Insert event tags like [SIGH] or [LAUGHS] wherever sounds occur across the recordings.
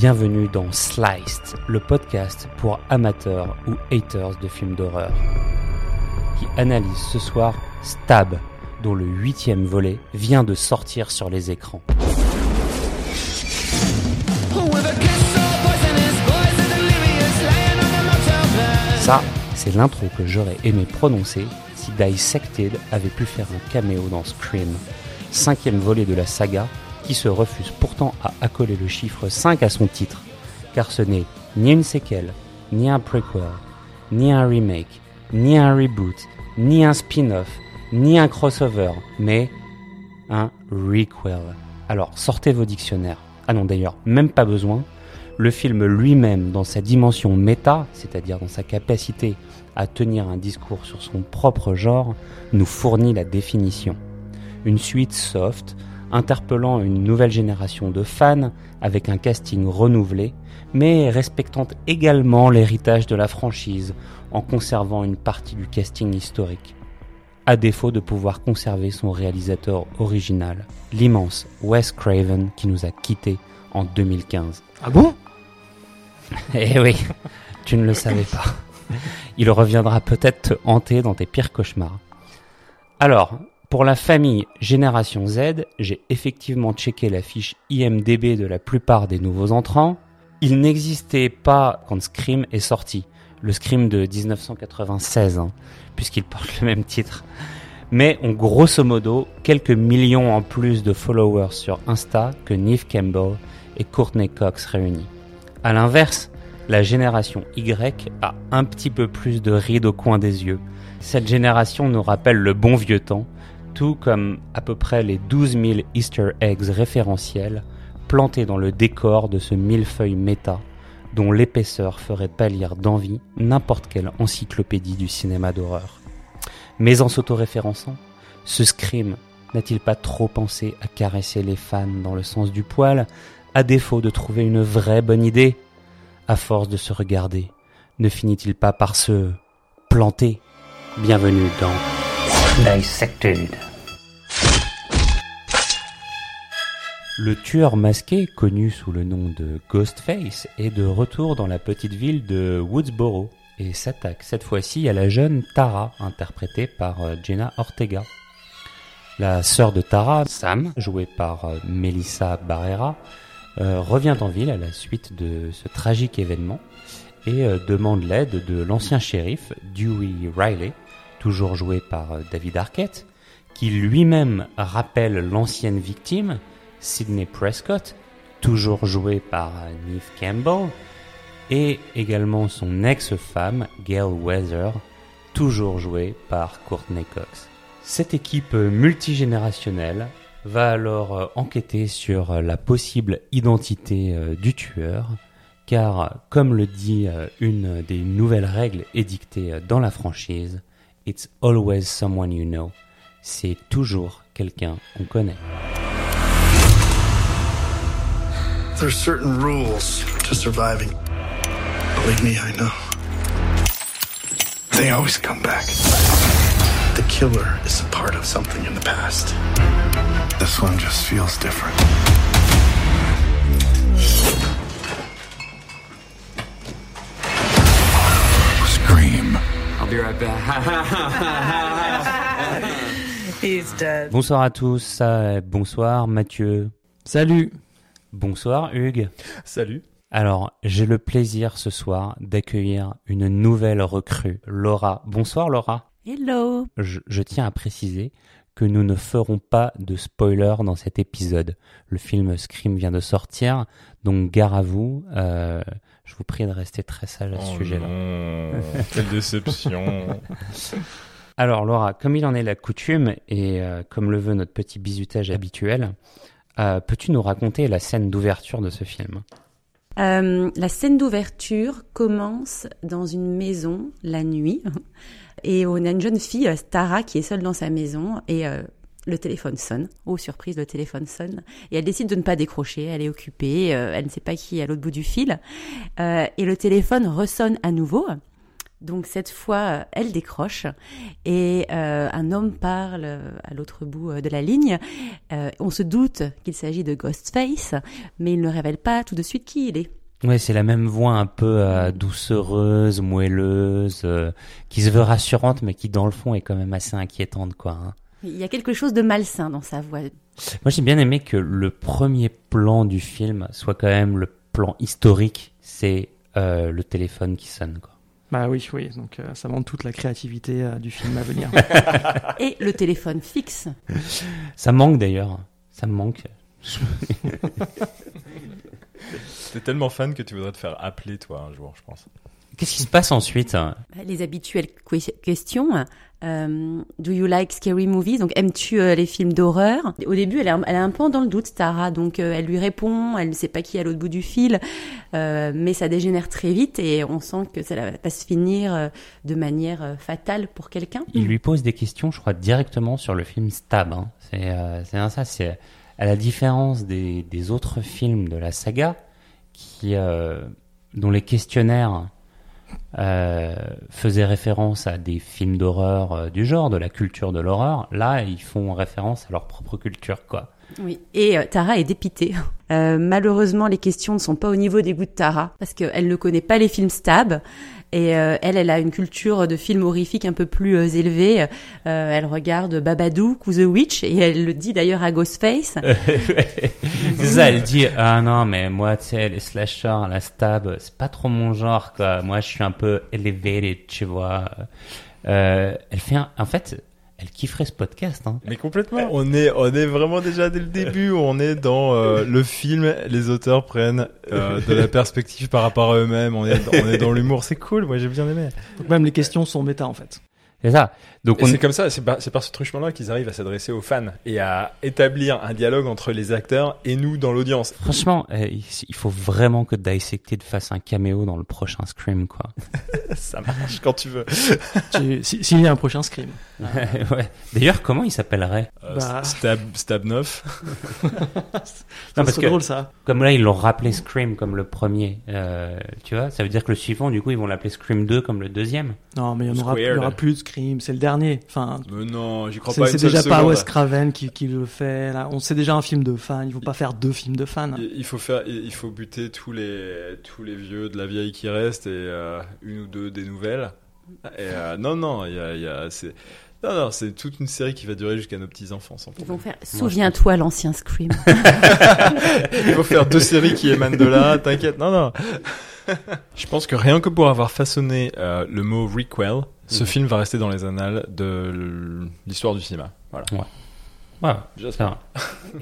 Bienvenue dans Sliced, le podcast pour amateurs ou haters de films d'horreur, qui analyse ce soir Stab, dont le huitième volet vient de sortir sur les écrans. Ça, c'est l'intro que j'aurais aimé prononcer si Dissected avait pu faire un caméo dans Scream, cinquième volet de la saga qui se refuse pourtant à accoler le chiffre 5 à son titre, car ce n'est ni une séquelle, ni un prequel, ni un remake, ni un reboot, ni un spin-off, ni un crossover, mais un requel. Alors sortez vos dictionnaires. Ah non d'ailleurs, même pas besoin. Le film lui-même, dans sa dimension méta, c'est-à-dire dans sa capacité à tenir un discours sur son propre genre, nous fournit la définition. Une suite soft, interpellant une nouvelle génération de fans avec un casting renouvelé, mais respectant également l'héritage de la franchise en conservant une partie du casting historique, à défaut de pouvoir conserver son réalisateur original, l'immense Wes Craven qui nous a quittés en 2015. Ah bon? [LAUGHS] Eh oui, tu ne le savais pas. Il reviendra peut-être te hanter dans tes pires cauchemars. Alors, pour la famille Génération Z, j'ai effectivement checké la fiche IMDB de la plupart des nouveaux entrants. Il n'existait pas quand Scream est sorti, le Scream de 1996, hein, puisqu'il porte le même titre. Mais ont grosso modo quelques millions en plus de followers sur Insta que Neve Campbell et Courtney Cox réunis. À l'inverse, la génération Y a un petit peu plus de rides au coin des yeux. Cette génération nous rappelle le bon vieux temps, tout comme à peu près les 12 000 Easter eggs référentiels plantés dans le décor de ce millefeuille méta dont l'épaisseur ferait pâlir d'envie n'importe quelle encyclopédie du cinéma d'horreur. Mais en s'autoréférençant, ce scream n'a-t-il pas trop pensé à caresser les fans dans le sens du poil, à défaut de trouver une vraie bonne idée? À force de se regarder, ne finit-il pas par se planter? Bienvenue dans Dissected. Le tueur masqué, connu sous le nom de Ghostface, est de retour dans la petite ville de Woodsboro et s'attaque cette fois-ci à la jeune Tara, interprétée par euh, Jenna Ortega. La sœur de Tara, Sam, jouée par euh, Melissa Barrera, euh, revient en ville à la suite de ce tragique événement et demande l'aide de l'ancien shérif Dewey Riley, toujours joué par David Arquette, qui lui-même rappelle l'ancienne victime, Sidney Prescott, toujours joué par Neve Campbell, et également son ex-femme, Gail Weather, toujours jouée par Courtney Cox. Cette équipe multigénérationnelle va alors enquêter sur la possible identité euh, du tueur, car comme le dit euh, une des nouvelles règles édictées euh, dans la franchise, It's always someone you know. C'est toujours quelqu'un qu'on connaît. There's certain rules to surviving. Believe me, I know. They always come back. The killer is a part of something in the past. This one just feels different. Scream. I'll be right back. [LAUGHS] He's dead. Bonsoir à tous, euh, bonsoir Mathieu, Salut bonsoir Hugues. Salut Alors, j'ai le plaisir ce soir d'accueillir une nouvelle recrue, Laura. Bonsoir Laura. Hello. Je, je tiens à préciser que nous ne ferons pas de spoiler dans cet épisode. Le film Scream vient de sortir, donc gare à vous. euh, je vous prie de rester très sage à ce Oh sujet-là. non, [LAUGHS] Quelle déception Alors Laura, comme il en est la coutume et euh, comme le veut notre petit bisutage habituel, euh, peux-tu nous raconter la scène d'ouverture de ce film? Euh, la scène d'ouverture commence dans une maison la nuit et on a une jeune fille, Tara, qui est seule dans sa maison et euh, le téléphone sonne. Oh surprise, le téléphone sonne et elle décide de ne pas décrocher. Elle est occupée, elle ne sait pas qui est à l'autre bout du fil et le téléphone ressonne à nouveau. Donc cette fois, elle décroche et euh, un homme parle à l'autre bout euh, de la ligne. Euh, on se doute qu'il s'agit de Ghostface, mais il ne révèle pas tout de suite qui il est. Ouais, c'est la même voix un peu euh, doucereuse, moelleuse, euh, qui se veut rassurante, mais qui dans le fond est quand même assez inquiétante, quoi. hein. Il y a quelque chose de malsain dans sa voix. Moi, j'ai bien aimé que le premier plan du film soit quand même le plan historique. C'est euh, le téléphone qui sonne, quoi. Bah oui, oui. Donc euh, ça montre toute la créativité euh, du film à venir. [LAUGHS] Et le téléphone fixe. Ça manque d'ailleurs. Ça me manque. [LAUGHS] T'es tellement fan que tu voudrais te faire appeler, toi, un jour, je pense. Qu'est-ce qui se passe ensuite? Hein Les habituelles que- questions. Euh, do you like scary movies? Donc, aimes-tu euh, les films d'horreur? Au début, elle est, un, elle est un peu dans le doute, Tara. Donc, euh, elle lui répond. Elle ne sait pas qui est à l'autre bout du fil, mais ça dégénère très vite et on sent que ça va se finir de manière fatale pour quelqu'un. Il lui pose des questions, je crois, directement sur le film Stab. hein. C'est ça. C'est à la différence des, des autres films de la saga, qui dont les questionnaires euh, faisaient référence à des films d'horreur euh, du genre, de la culture de l'horreur. Là, ils font référence à leur propre culture, quoi. Oui. Et euh, Tara est dépitée. Euh, malheureusement, les questions ne sont pas au niveau des goûts de Tara parce qu'elle ne connaît pas les films stab. Et euh, elle, elle a une culture de films horrifiques un peu plus euh, élevée. Euh, elle regarde Babadook ou The Witch et elle le dit d'ailleurs à Ghostface. [LAUGHS] c'est ça, elle dit ah non mais moi tu sais les slashers, la stab, c'est pas trop mon genre quoi. Moi je suis un peu elevated, tu vois. Euh, elle fait un... en fait, elle kifferait ce podcast. Hein. Mais complètement. On est, on est vraiment déjà dès le début. On est dans euh, le film. Les auteurs prennent euh, [LAUGHS] de la perspective par rapport à eux-mêmes. On est, on est dans l'humour. C'est cool. Moi, j'ai bien aimé. Donc même les questions sont méta en fait. C'est ça. Donc on c'est comme ça. C'est par, ce truchement-là qu'ils arrivent à s'adresser aux fans et à établir un dialogue entre les acteurs et nous dans l'audience. franchement, euh, il faut vraiment que Dissected fasse un caméo dans le prochain Scream quoi. [LAUGHS] Ça marche quand tu veux. [LAUGHS] Si- S'il y a un prochain Scream. [LAUGHS] ouais. D'ailleurs, comment il s'appellerait Euh, Bah. Stab, Stab 9. Non, parce c'est que drôle ça. comme là ils l'ont rappelé Scream comme le premier, euh, tu vois, ça veut dire que le suivant, du coup, ils vont l'appeler Scream 2 comme le deuxième. Non, mais il y en aura, aura plus de Scream. C'est le dernier. Enfin, Mais non, j'y crois c'est pas c'est déjà pas. Wes Craven qui, qui le fait. Là, on sait déjà un film de fan. Il faut pas faire deux films de fans. Il faut faire, il faut buter tous les tous les vieux de la vieille qui restent et euh, une ou deux des nouvelles. Et euh, non non, il y a, il y a c'est non non, c'est toute une série qui va durer jusqu'à nos petits enfants sans Ils vont faire Souviens-toi l'ancien Scream. [LAUGHS] [LAUGHS] Il faut faire deux séries qui émanent de là. T'inquiète, non non. [LAUGHS] Je pense que rien que pour avoir façonné euh, le mot requel, ce film va rester dans les annales de l'histoire du cinéma. Voilà. Ouais, J'espère.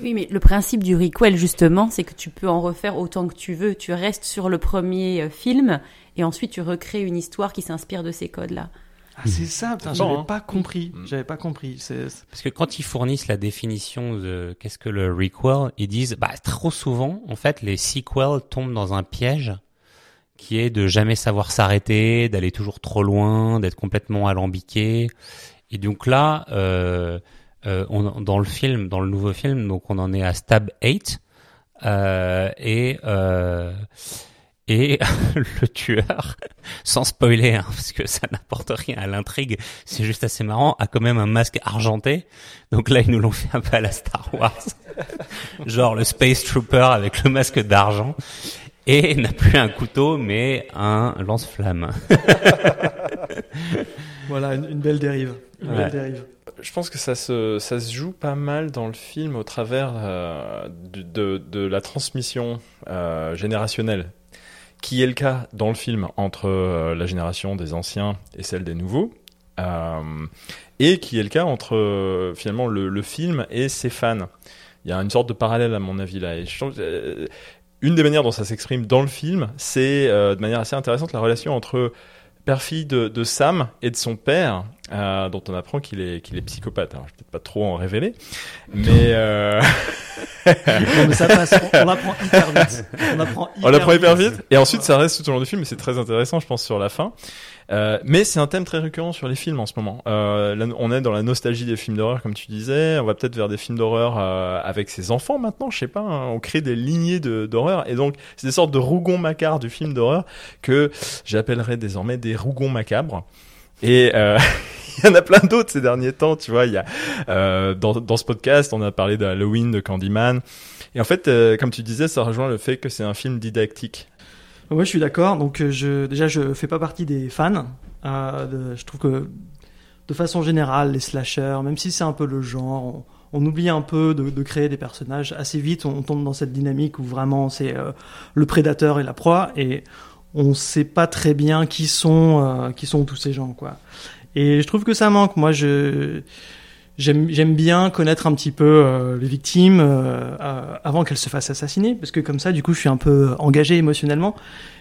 Oui, mais le principe du requel, justement, c'est que tu peux en refaire autant que tu veux. Tu restes sur le premier euh, film et ensuite tu recrées une histoire qui s'inspire de ces codes-là. Ah, c'est ça. Putain, Bon, j'avais hein. pas compris. Mm. J'avais pas compris. Parce que quand ils fournissent la définition de qu'est-ce que le requel, ils disent bah trop souvent en fait les sequels tombent dans un piège qui est de jamais savoir s'arrêter, d'aller toujours trop loin, d'être complètement alambiqué. Et donc là, euh, euh, dans le film, dans le nouveau film, donc on en est à Stab 8 euh, et euh, et [LAUGHS] le tueur, [LAUGHS] sans spoiler, hein, parce que ça n'apporte rien à l'intrigue, c'est juste assez marrant, a quand même un masque argenté. Donc là, ils nous l'ont fait un peu à la Star Wars. [LAUGHS] Genre le Space Trooper avec le masque d'argent. Et [LAUGHS] n'a plus un couteau, mais un lance-flamme. [LAUGHS] voilà une, une belle dérive. Une Ouais. belle dérive. Je pense que ça se, ça se joue pas mal dans le film au travers euh, de, de la transmission euh, générationnelle, qui est le cas dans le film entre euh, la génération des anciens et celle des nouveaux, euh, et qui est le cas entre euh, finalement le, le film et ses fans. Il y a une sorte de parallèle à mon avis là. Et je trouve, euh, une des manières dont ça s'exprime dans le film, c'est euh, de manière assez intéressante la relation entre père-fille de, de Sam et de son père, euh, dont on apprend qu'il est, qu'il est psychopathe. Alors, je vais peut-être pas trop en révéler, mais euh, [LAUGHS] Non, mais ça passe. On, on l'apprend hyper vite. On l'apprend hyper, on hyper vite. Et ensuite, ça reste tout au long du film, mais c'est très intéressant, je pense, sur la fin. Euh, mais c'est un thème très récurrent sur les films en ce moment. Euh, là, on est dans la nostalgie des films d'horreur, comme tu disais. On va peut-être vers des films d'horreur euh, avec ses enfants maintenant. Je sais pas. hein. on crée des lignées d'horreur et donc c'est des sortes de rougons macares du film d'horreur que j'appellerais désormais des rougons macabres. Et euh, [LAUGHS] il y en a plein d'autres ces derniers temps. Tu vois, il y a euh, dans, dans ce podcast, on a parlé de Halloween, de Candyman. Et en fait, euh, comme tu disais, ça rejoint le fait que c'est un film didactique. Ouais, je suis d'accord. Donc, euh, je, déjà, je fais pas partie des fans. Euh, je trouve que, de façon générale, les slashers, même si c'est un peu le genre, on, oublie un peu de, de créer des personnages. Assez vite, on, tombe dans cette dynamique où vraiment c'est euh, le prédateur et la proie, et on sait pas très bien qui sont, euh, qui sont tous ces gens, quoi. Et je trouve que ça manque. Moi, je J'aime bien connaître un petit peu euh, les victimes euh, euh, avant qu'elles se fassent assassiner, parce que comme ça, du coup, je suis un peu engagé émotionnellement.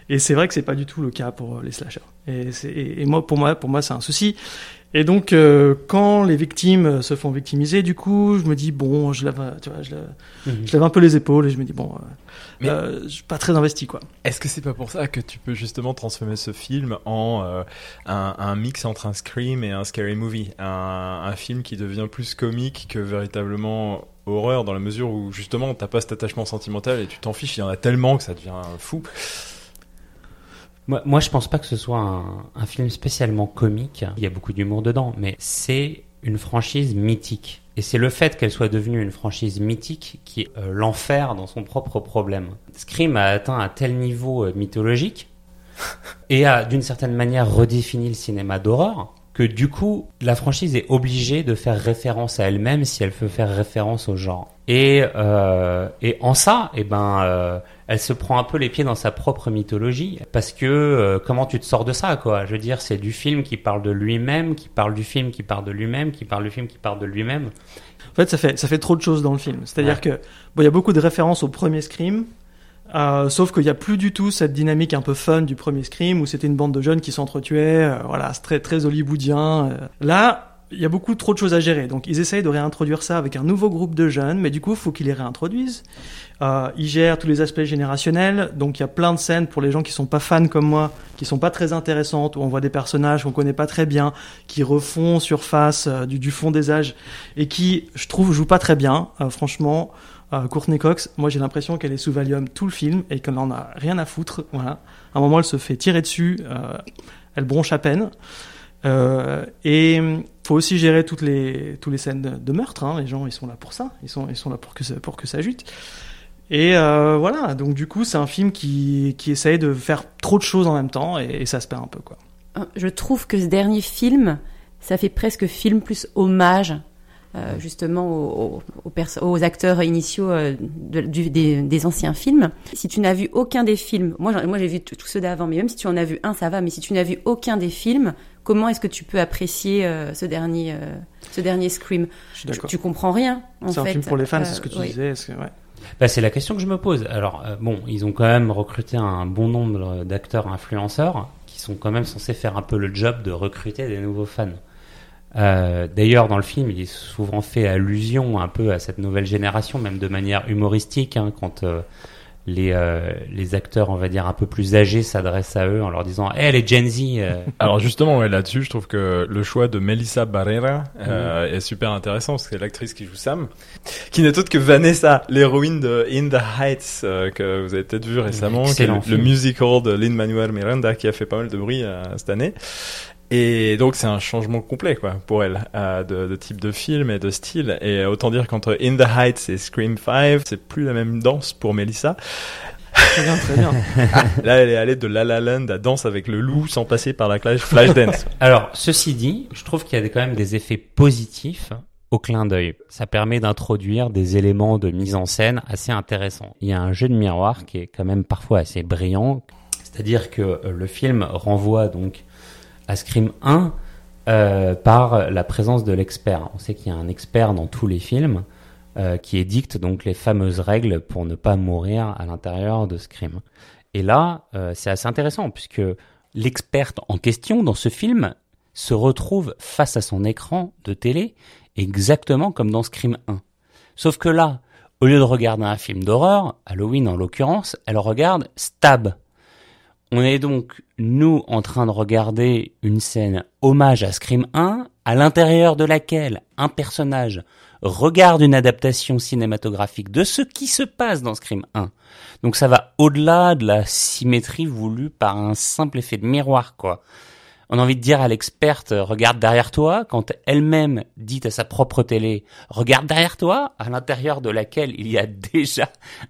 Et c'est vrai que c'est pas du tout le cas pour euh, les slashers. Et, et moi, pour moi, pour moi, c'est un souci. Et donc, euh, quand les victimes se font victimiser, du coup, je me dis bon, je lève, tu vois, je lève, Mhm. je lève un peu les épaules et je me dis bon, euh, Mais- euh, je suis pas très investi, quoi. Est-ce que c'est pas pour ça que tu peux justement transformer ce film en euh, un, un mix entre un scream et un scary movie, un, un film qui devient plus comique que véritablement horreur dans la mesure où justement t'as pas cet attachement sentimental et tu t'en fiches, il y en a tellement que ça devient fou. Moi, moi, je pense pas que ce soit un, un film spécialement comique. Il y a beaucoup d'humour dedans, mais c'est une franchise mythique. Et c'est le fait qu'elle soit devenue une franchise mythique qui est euh, l'enfer dans son propre problème. Scream a atteint un tel niveau euh, mythologique [LAUGHS] et a d'une certaine manière redéfini le cinéma d'horreur que du coup la franchise est obligée de faire référence à elle-même si elle veut faire référence au genre. Et, euh, et en ça, eh ben, euh, elle se prend un peu les pieds dans sa propre mythologie parce que euh, comment tu te sors de ça quoi? Je veux dire, c'est du film qui parle de lui-même, qui parle du film qui parle de lui-même, qui parle du film qui parle de lui-même. En fait, ça fait, ça fait trop de choses dans le film. C'est-à-dire Ouais. que bon, il y a beaucoup de références au premier Scream, euh, sauf qu'il n'y a plus du tout cette dynamique un peu fun du premier Scream où c'était une bande de jeunes qui s'entretuaient. euh, voilà, c'est très très hollywoodien. Là, il y a beaucoup trop de choses à gérer. Donc, ils essayent de réintroduire ça avec un nouveau groupe de jeunes, mais du coup, il faut qu'ils les réintroduisent. Euh, ils gèrent tous les aspects générationnels. Donc, il y a plein de scènes pour les gens qui sont pas fans comme moi, qui sont pas très intéressantes, où on voit des personnages qu'on connaît pas très bien, qui refont surface euh, du, du fond des âges et qui, je trouve, joue pas très bien. Euh, franchement, euh, Courtney Cox, moi j'ai l'impression qu'elle est sous Valium tout le film et qu'elle en a rien à foutre. Voilà. À un moment, elle se fait tirer dessus, euh, elle bronche à peine. Et faut aussi gérer toutes les toutes les scènes de, meurtre. Hein. Les gens, ils sont là pour ça. Ils sont ils sont là pour que ça, pour que ça jute. Et euh, voilà. Donc du coup, c'est un film qui qui essaye de faire trop de choses en même temps et, et ça se perd un peu quoi. Je trouve que ce dernier film, ça fait presque film plus hommage euh, justement aux, aux, perso- aux acteurs initiaux euh, de- du- des, des anciens films. Si tu n'as vu aucun des films, moi, j'ai vu tous ceux d'avant, mais même si tu en as vu un, ça va. Mais si tu n'as vu aucun des films, comment est-ce que tu peux apprécier euh, ce dernier, euh, ce dernier Scream? Je suis tu, d'accord. tu comprends rien. en C'est un fait. film pour les fans, Euh, c'est ce que tu oui. disais. est-ce que- ouais. Bah, c'est la question que je me pose. Alors, euh, bon, ils ont quand même recruté un bon nombre d'acteurs influenceurs qui sont quand même censés faire un peu le job de recruter des nouveaux fans. Euh, D'ailleurs, dans le film, il est souvent fait allusion un peu à cette nouvelle génération, même de manière humoristique, hein, quand euh, les, euh, les acteurs, on va dire, un peu plus âgés s'adressent à eux en leur disant « Eh, les Gen Z [LAUGHS] Alors justement, ouais, là-dessus, je trouve que le choix de Melissa Barrera euh, est super intéressant, parce que c'est l'actrice qui joue Sam, qui n'est autre que Vanessa, l'héroïne de In the Heights, que vous avez peut-être vu récemment, qui est le, le musical de Lin-Manuel Miranda, qui a fait pas mal de bruit cette année. Et donc c'est un changement complet quoi pour elle euh, de, de type de film et de style et autant dire qu'entre In the Heights et Scream 5 c'est plus la même danse pour Melissa Très bien, très bien. [LAUGHS] là elle est allée de La La Land à Danse avec le loup sans passer par la clash Flashdance [LAUGHS] Alors, ceci dit, je trouve qu'il y a quand même des effets positifs au clin d'œil. Ça permet d'introduire des éléments de mise en scène assez intéressants. Il y a un jeu de miroir qui est quand même parfois assez brillant. C'est-à-dire que euh, le film renvoie donc à Scream 1 euh, par la présence de l'expert. On sait qu'il y a un expert dans tous les films euh, qui édicte donc les fameuses règles pour ne pas mourir à l'intérieur de Scream. Et là, euh, c'est assez intéressant puisque l'experte en question dans ce film se retrouve face à son écran de télé exactement comme dans Scream 1. Sauf que là, au lieu de regarder un film d'horreur, Halloween en l'occurrence, elle regarde Stab. On est donc, nous, en train de regarder une scène hommage à Scream 1, à l'intérieur de laquelle un personnage regarde une adaptation cinématographique de ce qui se passe dans Scream 1. Donc ça va au-delà de la symétrie voulue par un simple effet de miroir, quoi. On a envie de dire à l'experte, regarde derrière toi, quand elle-même dit à sa propre télé, regarde derrière toi, à l'intérieur de laquelle il y a [LAUGHS] déjà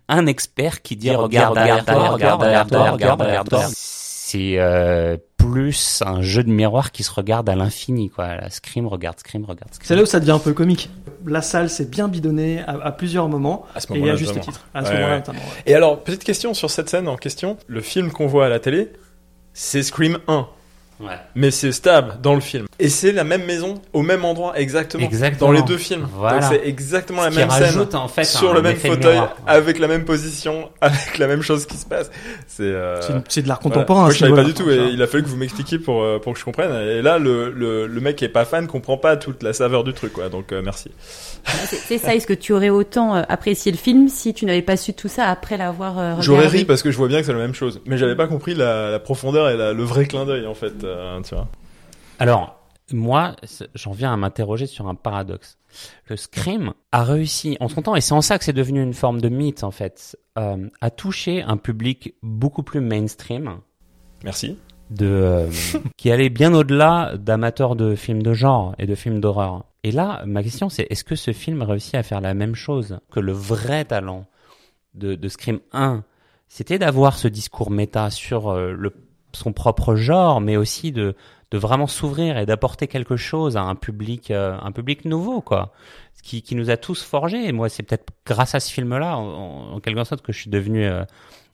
un expert qui dit, regarde derrière toi, regarde derrière toi, regarde derrière toi. C'est euh, plus un jeu de miroir qui se regarde à l'infini, quoi. La Scream regarde Scream, regarde Scream. C'est là où ça devient un peu comique. La salle s'est bien bidonnée à, à plusieurs moments, À ce et moment-là, à juste titre. À ce Ouais, moment-là, ouais. notamment, ouais. Et alors, petite question sur cette scène en question. Le film qu'on voit à la télé, c'est Scream 1. Ouais. Mais c'est stable dans le film. Et c'est la même maison, au même endroit, exactement. Exactement. Dans les deux films. Voilà. Donc c'est exactement la Ce même scène. rajoute, en fait, sur le même fauteuil, miroir. avec la même position, [LAUGHS] avec la même chose qui se passe. C'est euh, C'est de l'art voilà. contemporain. Moi, à je savais pas du tout, et il a fallu que vous m'expliquiez pour, euh, pour que je comprenne. Et là, le, le, le mec qui est pas fan comprend pas toute la saveur du truc, quoi. Donc, euh, merci. C'est ça, est-ce que tu aurais autant euh, apprécié le film si tu n'avais pas su tout ça après l'avoir euh, regardé? J'aurais ri parce que je vois bien que c'est la même chose. Mais j'avais pas compris la, la profondeur et la- le vrai clin d'œil, en fait, euh, tu vois. Alors, moi, j'en viens à m'interroger sur un paradoxe. Le Scream a réussi, en son temps, et c'est en ça que c'est devenu une forme de mythe, en fait, euh, à toucher un public beaucoup plus mainstream, Merci. de, euh, [LAUGHS] qui allait bien au-delà d'amateurs de films de genre et de films d'horreur. Et là, ma question, c'est est-ce que ce film réussit à faire la même chose que le vrai talent de, Scream 1 C'était d'avoir ce discours méta sur euh, son propre genre, mais aussi de, vraiment s'ouvrir et d'apporter quelque chose à un public, euh, un public nouveau, quoi. Qui, qui nous a tous forgés. Et moi, c'est peut-être grâce à ce film-là, en, quelque sorte, que je suis devenu euh,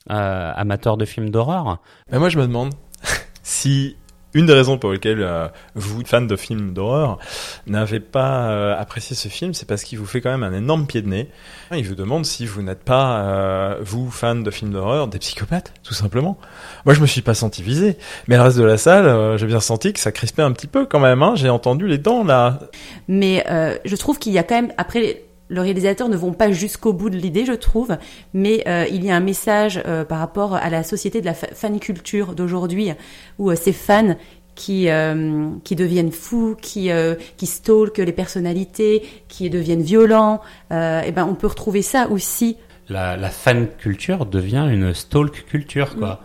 amateur de films d'horreur. Mais moi, je me demande [LAUGHS] si une des raisons pour lesquelles euh, vous, fans de films d'horreur, n'avez pas euh, apprécié ce film, c'est parce qu'il vous fait quand même un énorme pied de nez. Il vous demande si vous n'êtes pas, euh, vous, fans de films d'horreur, des psychopathes, tout simplement. Moi, je me suis pas senti visé, mais le reste de la salle, euh, j'ai bien senti que ça crispait un petit peu quand même. Hein. J'ai entendu les dents là. Mais euh, je trouve qu'il y a quand même après le réalisateur ne vont pas jusqu'au bout de l'idée, je trouve, mais euh, il y a un message euh, par rapport à la société de la fa- faniculture d'aujourd'hui, où euh, ces fans qui euh, qui deviennent fous, qui euh, qui stalkent les personnalités, qui deviennent violents, euh, et ben on peut retrouver ça aussi. La, la fan culture devient une stalk culture, quoi.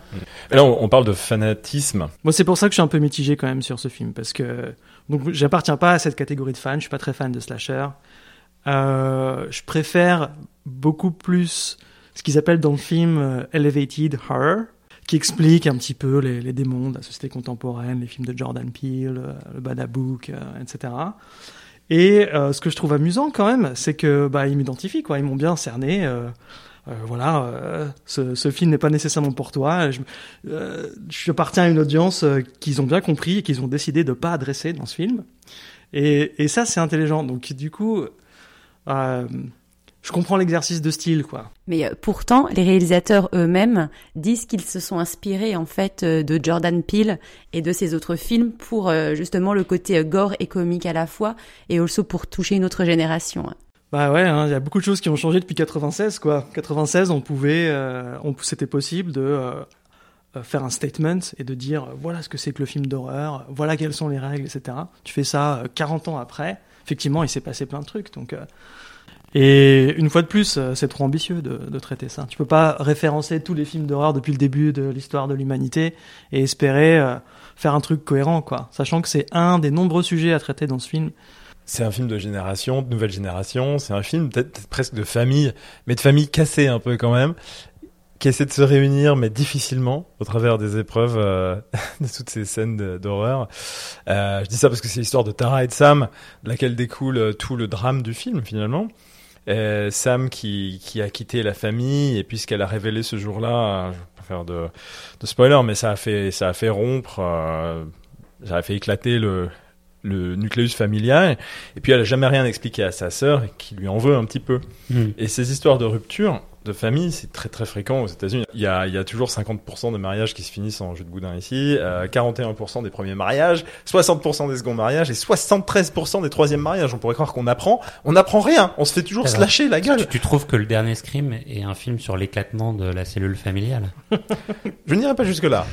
Et là, on, on parle de fanatisme. Moi, c'est pour ça que je suis un peu mitigé quand même sur ce film, parce que donc j'appartiens pas à cette catégorie de fans. Je suis pas très fan de slasher. Euh, je préfère beaucoup plus ce qu'ils appellent dans le film euh, elevated horror, qui explique un petit peu les, démons de la société contemporaine, les films de Jordan Peele, euh, le Badabook, etc. Et ce que je trouve amusant quand même, c'est que bah ils m'identifient quoi, ils m'ont bien cerné. euh, voilà, ce, ce film n'est pas nécessairement pour toi. Je, je appartiens à une audience qu'ils ont bien compris et qu'ils ont décidé de pas adresser dans ce film. Et, et ça, c'est intelligent. Donc, du coup, euh, je comprends l'exercice de style, quoi. Mais euh, pourtant, les réalisateurs eux-mêmes disent qu'ils se sont inspirés en fait euh, de Jordan Peele et de ses autres films pour justement le côté gore et comique à la fois, et also pour toucher une autre génération. Bah ouais, hein, il y a beaucoup de choses qui ont changé depuis 96, quoi. 96, on pouvait, euh, on, c'était possible de euh, faire un statement et de dire voilà ce que c'est que le film d'horreur, voilà quelles sont les règles, etc. Tu fais ça euh, 40 ans après, effectivement, il s'est passé plein de trucs, donc. euh, et une fois de plus, euh, c'est trop ambitieux de, de traiter ça. Tu peux pas référencer tous les films d'horreur depuis le début de l'histoire de l'humanité et espérer euh, faire un truc cohérent, quoi. Sachant que c'est un des nombreux sujets à traiter dans ce film. C'est un film de génération, de nouvelle génération. C'est un film peut-être presque de famille, mais de famille cassée un peu quand même, qui essaie de se réunir, mais difficilement, au travers des épreuves euh, [LAUGHS] de toutes ces scènes d'horreur. Euh, je dis ça parce que c'est l'histoire de Tara et de Sam, de laquelle découle euh, tout le drame du film finalement. Sam qui, qui a quitté la famille et puisqu'elle a révélé ce jour-là, je vais pas faire de, de spoiler, mais ça a fait ça a fait rompre, euh, ça a fait éclater le le nucléus familial et puis elle a jamais rien expliqué à sa sœur qui lui en veut un petit peu. Hmm. Et ces histoires de rupture, de famille, c'est très très fréquent aux États-Unis. Il y a, il y a toujours 50% des mariages qui se finissent en jeu de boudin ici, euh, 41% des premiers mariages, 60% des seconds mariages et 73% des troisièmes mariages. On pourrait croire qu'on apprend, on n'apprend rien. On se fait toujours Alors, slasher la gueule. Tu, tu trouves que le dernier Scream est un film sur l'éclatement de la cellule familiale? [LAUGHS] Je n'irai pas jusque là,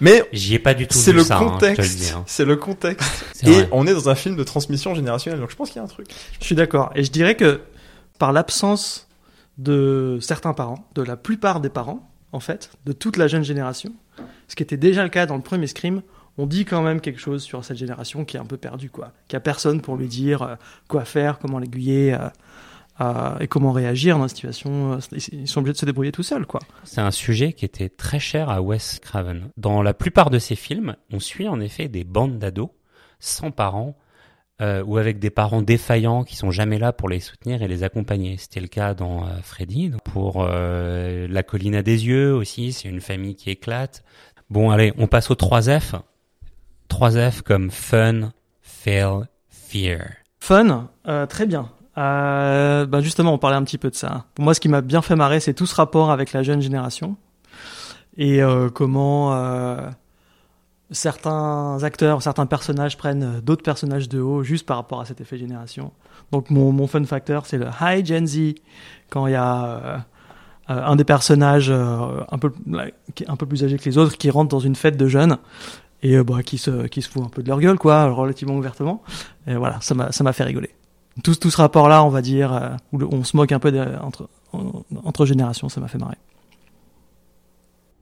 mais J'y ai pas du tout c'est vu le ça, hein, le contexte. hein. C'est le contexte. [LAUGHS] Et vrai. on est dans un film de transmission générationnelle, donc je pense qu'il y a un truc. Je suis d'accord. Et je dirais que par l'absence de certains parents, de la plupart des parents, en fait, de toute la jeune génération, ce qui était déjà le cas dans le premier Scream, on dit quand même quelque chose sur cette génération qui est un peu perdue, quoi. Qui a personne pour lui dire euh, quoi faire, comment l'aiguiller euh, euh, et comment réagir dans la situation. Ils sont obligés de se débrouiller tout seuls, quoi. C'est un sujet qui était très cher à Wes Craven. Dans la plupart de ses films, on suit en effet des bandes d'ados sans parents euh, ou avec des parents défaillants qui sont jamais là pour les soutenir et les accompagner. C'était le cas dans euh, Freddy, pour euh, La colline à des yeux aussi, c'est une famille qui éclate. Bon allez, on passe aux 3 F. 3 F comme fun, fail, fear. Fun, euh, très bien. Euh, ben justement, on parlait un petit peu de ça. Moi, ce qui m'a bien fait marrer, c'est tout ce rapport avec la jeune génération et euh, comment certains acteurs, certains personnages prennent d'autres personnages de haut juste par rapport à cet effet génération. Donc mon, mon fun factor, c'est le Hi Gen Z quand il y a euh, euh, un des personnages euh, un peu qui est un peu plus âgé que les autres qui rentre dans une fête de jeunes et euh, bah, qui se qui se fout un peu de leur gueule quoi, relativement ouvertement. Et voilà, ça m'a ça m'a fait rigoler. Tout, tout ce rapport-là, on va dire, euh, où on se moque un peu entre, en- entre générations, ça m'a fait marrer.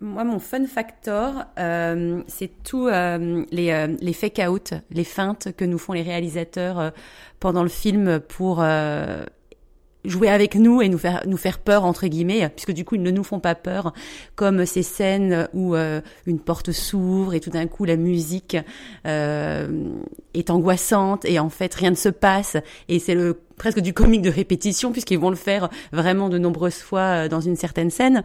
Moi, mon fun factor, euh, c'est tout euh, les, euh, les fake-out, les feintes que nous font les réalisateurs euh, pendant le film pour euh, jouer avec nous et nous faire nous faire peur entre guillemets, puisque du coup ils ne nous font pas peur, comme ces scènes où euh, une porte s'ouvre et tout d'un coup la musique euh, est angoissante et en fait rien ne se passe et c'est le presque du comique de répétition puisqu'ils vont le faire vraiment de nombreuses fois euh, dans une certaine scène.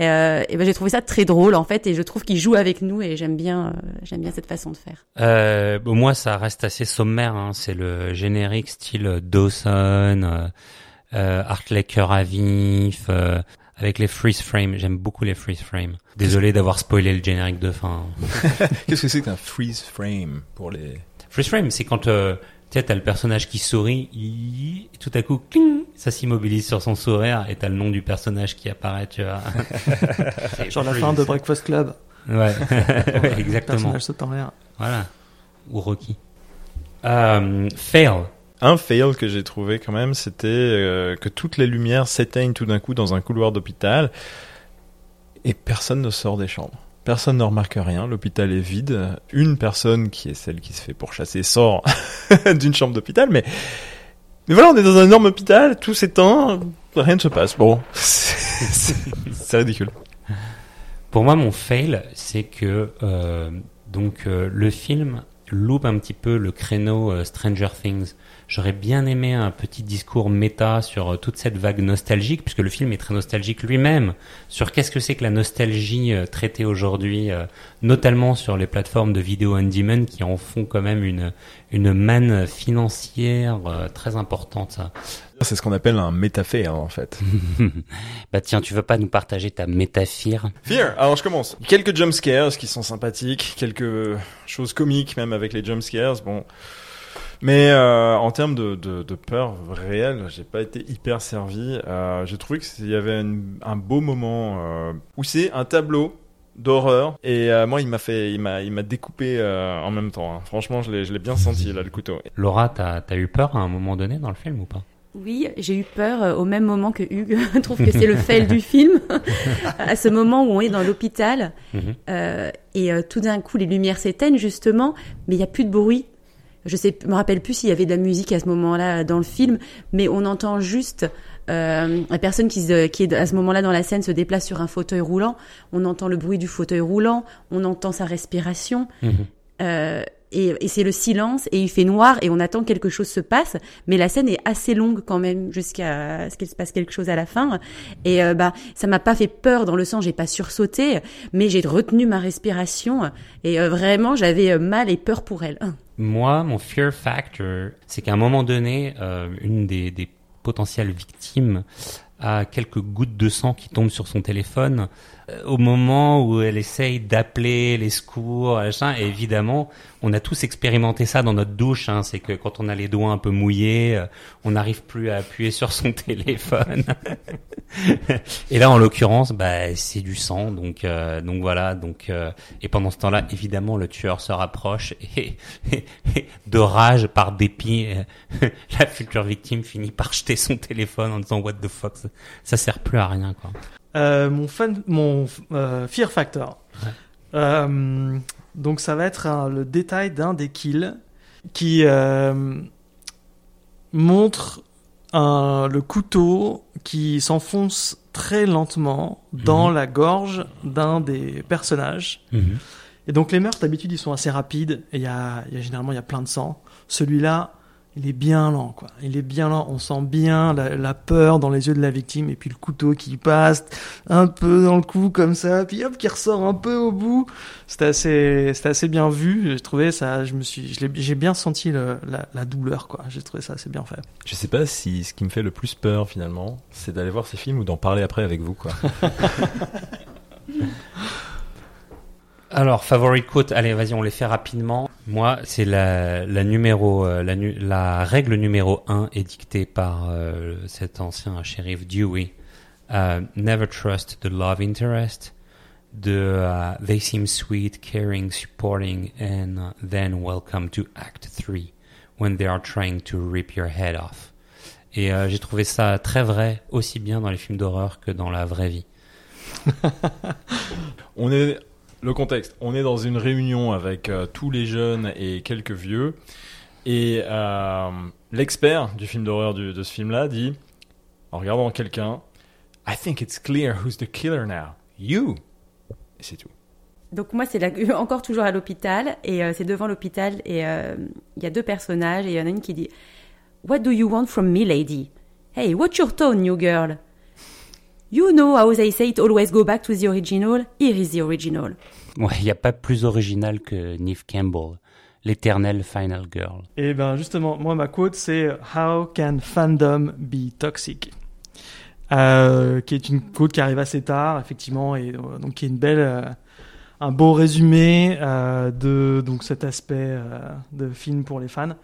Euh, et ben j'ai trouvé ça très drôle en fait et je trouve qu'ils jouent avec nous et j'aime bien euh, j'aime bien cette façon de faire. Euh, moi, ça reste assez sommaire. Hein. C'est le générique style Dawson, euh, Hartley cœur à vif, euh, avec les freeze frames. J'aime beaucoup les freeze frames. Désolé d'avoir spoilé le générique de fin. [LAUGHS] Qu'est-ce que c'est qu'un freeze frame pour les Freeze frame, c'est quand euh, tu sais, t'as le personnage qui sourit, et tout à coup, cling, ça s'immobilise sur son sourire, et t'as le nom du personnage qui apparaît, tu vois. [LAUGHS] Genre la fin de Breakfast Club, [LAUGHS] Ouais, ouais le exactement. personnage saute en l'air. Voilà. Ou Rocky. Euh, fail. Un fail que j'ai trouvé quand même, c'était euh, que toutes les lumières s'éteignent tout d'un coup dans un couloir d'hôpital et personne ne sort des chambres. Personne ne remarque rien, l'hôpital est vide. Une personne, qui est celle qui se fait pourchasser, sort [LAUGHS] d'une chambre d'hôpital, mais... mais voilà, on est dans un énorme hôpital, tout s'éteint, rien ne se passe. Bon, [LAUGHS] c'est ridicule. Pour moi, mon fail, c'est que euh, donc euh, le film loupe un petit peu le créneau euh, Stranger Things. J'aurais bien aimé un petit discours méta sur euh, toute cette vague nostalgique, puisque le film est très nostalgique lui-même, sur qu'est-ce que c'est que la nostalgie euh, traitée aujourd'hui, notamment sur les plateformes de vidéo on qui en font quand même une, une manne financière très importante. Ça. C'est ce qu'on appelle un métaphère, en fait. [LAUGHS] bah tiens, tu veux pas nous partager ta métaphore Fear, alors je commence. Quelques jumpscares qui sont sympathiques, quelques choses comiques même avec les jumpscares, bon. Mais euh, en termes de, de, de peur réelle, j'ai pas été hyper servi. Euh, j'ai trouvé qu'il y avait une- un beau moment euh, où c'est un tableau d'horreur et euh, moi il m'a fait il m'a il m'a découpé euh, en même temps hein. franchement je l'ai je l'ai bien senti là le couteau Laura, t'as as eu peur à un moment donné dans le film ou pas? Oui, j'ai eu peur euh, au même moment que Hugues [LAUGHS] trouve que c'est le fail du film. [LAUGHS] à ce moment où on est dans l'hôpital Mhm. euh, et euh, tout d'un coup les lumières s'éteignent justement, mais il y a plus de bruit. Je sais, me rappelle plus s'il y avait de la musique à ce moment-là dans le film, mais on entend juste euh, la personne qui, se- qui est à ce moment-là dans la scène se déplace sur un fauteuil roulant. On entend le bruit du fauteuil roulant, on entend sa respiration. Mhm. Et, c'est le silence et il fait noir et on attend que quelque chose se passe. Mais la scène est assez longue quand même jusqu'à ce qu'il se passe quelque chose à la fin. Et euh, bah ça m'a pas fait peur dans le sens j'ai pas sursauté mais j'ai retenu ma respiration et euh, vraiment j'avais euh, mal et peur pour elle. Moi, mon fear factor, c'est qu'à un moment donné, une des, des potentielles victimes à quelques gouttes de sang qui tombent sur son téléphone au moment où elle essaye d'appeler les secours, et évidemment, on a tous expérimenté ça dans notre douche, hein, c'est que quand on a les doigts un peu mouillés, euh, on n'arrive plus à appuyer sur son [LAUGHS] téléphone. et là, en l'occurrence, bah, c'est du sang, donc euh, donc voilà, donc et pendant ce temps-là, évidemment, le tueur se rapproche [LAUGHS] et, de rage, par dépit, [LAUGHS] la future victime finit par jeter son téléphone en disant What the fuck, ça, ça sert plus à rien, quoi. Euh, mon fan, mon euh, fear factor. Euh, donc ça va être le détail d'un des kills qui montre le couteau qui s'enfonce très lentement dans mhm. la gorge d'un des personnages. Mhm. Et donc les meurtres d'habitude ils sont assez rapides et il y a, y a généralement il y a plein de sang. Celui-là il est bien lent, quoi. Il est bien lent. On sent bien la, peur dans les yeux de la victime et puis le couteau qui passe un peu dans le cou comme ça, puis hop, qui ressort un peu au bout. C'était assez, c'était assez bien vu. J'ai trouvé ça, je me suis, j'ai bien senti la, la, douleur, quoi. J'ai trouvé ça assez bien fait. Je sais pas si ce qui me fait le plus peur finalement, c'est d'aller voir ces films ou d'en parler après avec vous, quoi. [LAUGHS] Alors, favorite quote, allez, vas-y, on les fait rapidement. Moi, c'est la, la euh, règle numéro 1 est dictée par euh, cet ancien shérif Dewey. Uh, never trust the love interest. Uh, they seem sweet, caring, supporting, and uh, then welcome to Act 3 when they are trying to rip your head off. Et euh, j'ai trouvé ça très vrai, aussi bien dans les films d'horreur que dans la vraie vie. [LAUGHS] on est le contexte. On est dans une réunion avec euh, tous les jeunes et quelques vieux. Et euh, l'expert du film d'horreur de ce film-là dit, en regardant quelqu'un, I think it's clear who's the killer now. You. Et c'est tout. Donc moi, c'est [LAUGHS] encore toujours à l'hôpital et euh, c'est devant l'hôpital et il y a deux personnages et il y en a une qui dit What do you want from me, lady? Hey, what's your tone, new girl? You know how they say it always go back to the original. Here is the original. Ouais, il n'y a pas plus original que Neve Campbell, l'éternelle final girl. Et eh ben justement, moi ma quote c'est How can fandom be toxic? Euh, qui est une quote qui arrive assez tard, effectivement, et euh, donc qui est une belle, euh, un beau résumé euh, de donc cet aspect euh, de film pour les fans.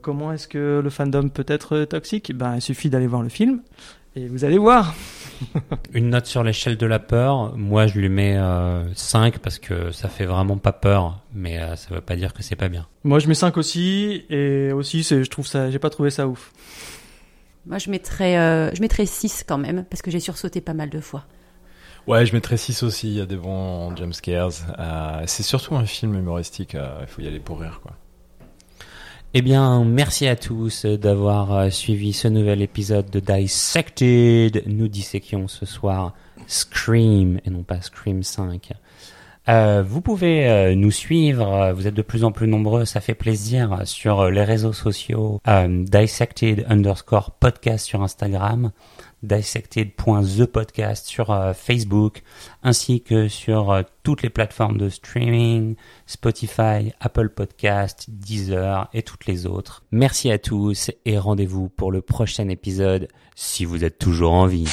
comment est-ce que le fandom peut être toxique? Ben, il suffit d'aller voir le film et vous allez voir. [LAUGHS] Une note sur l'échelle de la peur. Moi, je lui mets euh, 5 parce que ça fait vraiment pas peur, mais euh, ça veut pas dire que c'est pas bien. Moi, je mets 5 aussi, et aussi, je trouve ça, j'ai pas trouvé ça ouf. Moi, je mettrais, euh, je mettrais 6 quand même, parce que j'ai sursauté pas mal de fois. Ouais, je mettrais 6 aussi. Il y a des bons jumpscares. Euh, c'est surtout un film humoristique. Il faut y aller pour rire, quoi. Eh bien, merci à tous d'avoir euh, suivi ce nouvel épisode de Dissected. Nous disséquions ce soir Scream et non pas Scream 5. Euh, vous pouvez euh, nous suivre, vous êtes de plus en plus nombreux, ça fait plaisir sur les réseaux sociaux, dissected underscore podcast sur Instagram, dissected.thepodcast sur euh, Facebook, ainsi que sur euh, toutes les plateformes de streaming, Spotify, Apple Podcast, Deezer et toutes les autres. Merci à tous et rendez-vous pour le prochain épisode si vous êtes toujours en vie.